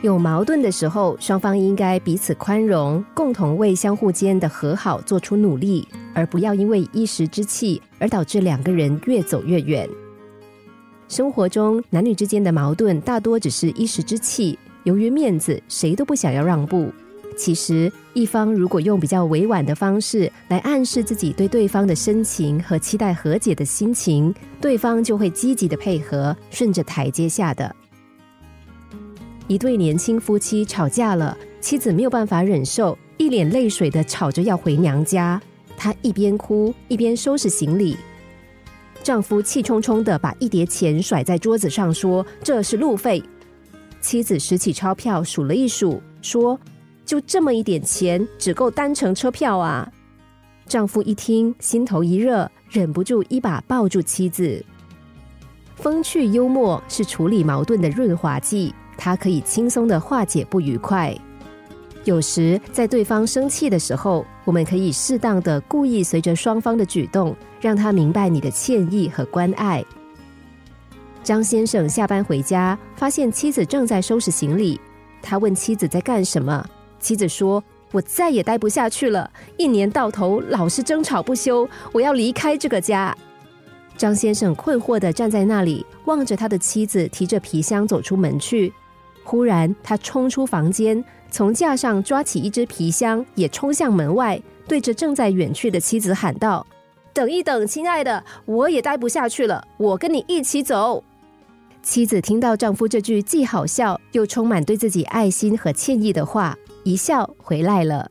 有矛盾的时候，双方应该彼此宽容，共同为相互间的和好做出努力，而不要因为一时之气而导致两个人越走越远。生活中男女之间的矛盾大多只是一时之气，由于面子，谁都不想要让步。其实，一方如果用比较委婉的方式来暗示自己对对方的深情和期待和解的心情，对方就会积极的配合，顺着台阶下的。一对年轻夫妻吵架了，妻子没有办法忍受，一脸泪水的吵着要回娘家。她一边哭一边收拾行李。丈夫气冲冲的把一叠钱甩在桌子上，说：“这是路费。”妻子拾起钞票数了一数，说：“就这么一点钱，只够单程车票啊！”丈夫一听，心头一热，忍不住一把抱住妻子。风趣幽默是处理矛盾的润滑剂。他可以轻松的化解不愉快。有时在对方生气的时候，我们可以适当的故意随着双方的举动，让他明白你的歉意和关爱。张先生下班回家，发现妻子正在收拾行李。他问妻子在干什么，妻子说：“我再也待不下去了，一年到头老是争吵不休，我要离开这个家。”张先生困惑的站在那里，望着他的妻子提着皮箱走出门去。忽然，他冲出房间，从架上抓起一只皮箱，也冲向门外，对着正在远去的妻子喊道：“等一等，亲爱的，我也待不下去了，我跟你一起走。”妻子听到丈夫这句既好笑又充满对自己爱心和歉意的话，一笑回来了。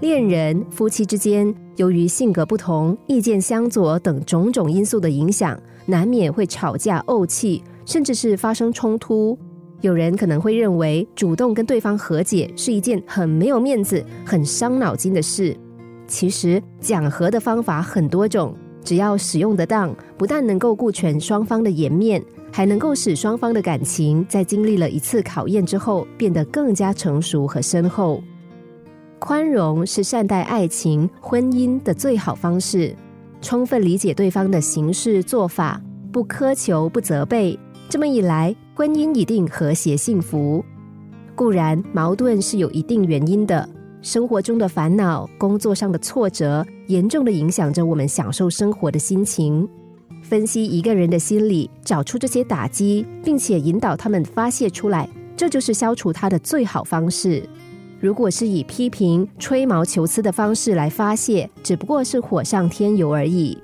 恋人、夫妻之间，由于性格不同、意见相左等种种因素的影响。难免会吵架、怄气，甚至是发生冲突。有人可能会认为，主动跟对方和解是一件很没有面子、很伤脑筋的事。其实，讲和的方法很多种，只要使用得当，不但能够顾全双方的颜面，还能够使双方的感情在经历了一次考验之后，变得更加成熟和深厚。宽容是善待爱情、婚姻的最好方式。充分理解对方的行事做法，不苛求，不责备，这么一来，婚姻一定和谐幸福。固然矛盾是有一定原因的，生活中的烦恼、工作上的挫折，严重的影响着我们享受生活的心情。分析一个人的心理，找出这些打击，并且引导他们发泄出来，这就是消除他的最好方式。如果是以批评、吹毛求疵的方式来发泄，只不过是火上添油而已。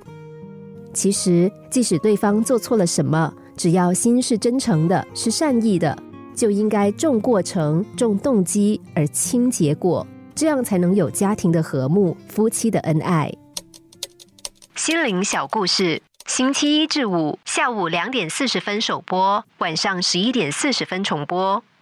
其实，即使对方做错了什么，只要心是真诚的、是善意的，就应该重过程、重动机而轻结果，这样才能有家庭的和睦、夫妻的恩爱。心灵小故事，星期一至五下午两点四十分首播，晚上十一点四十分重播。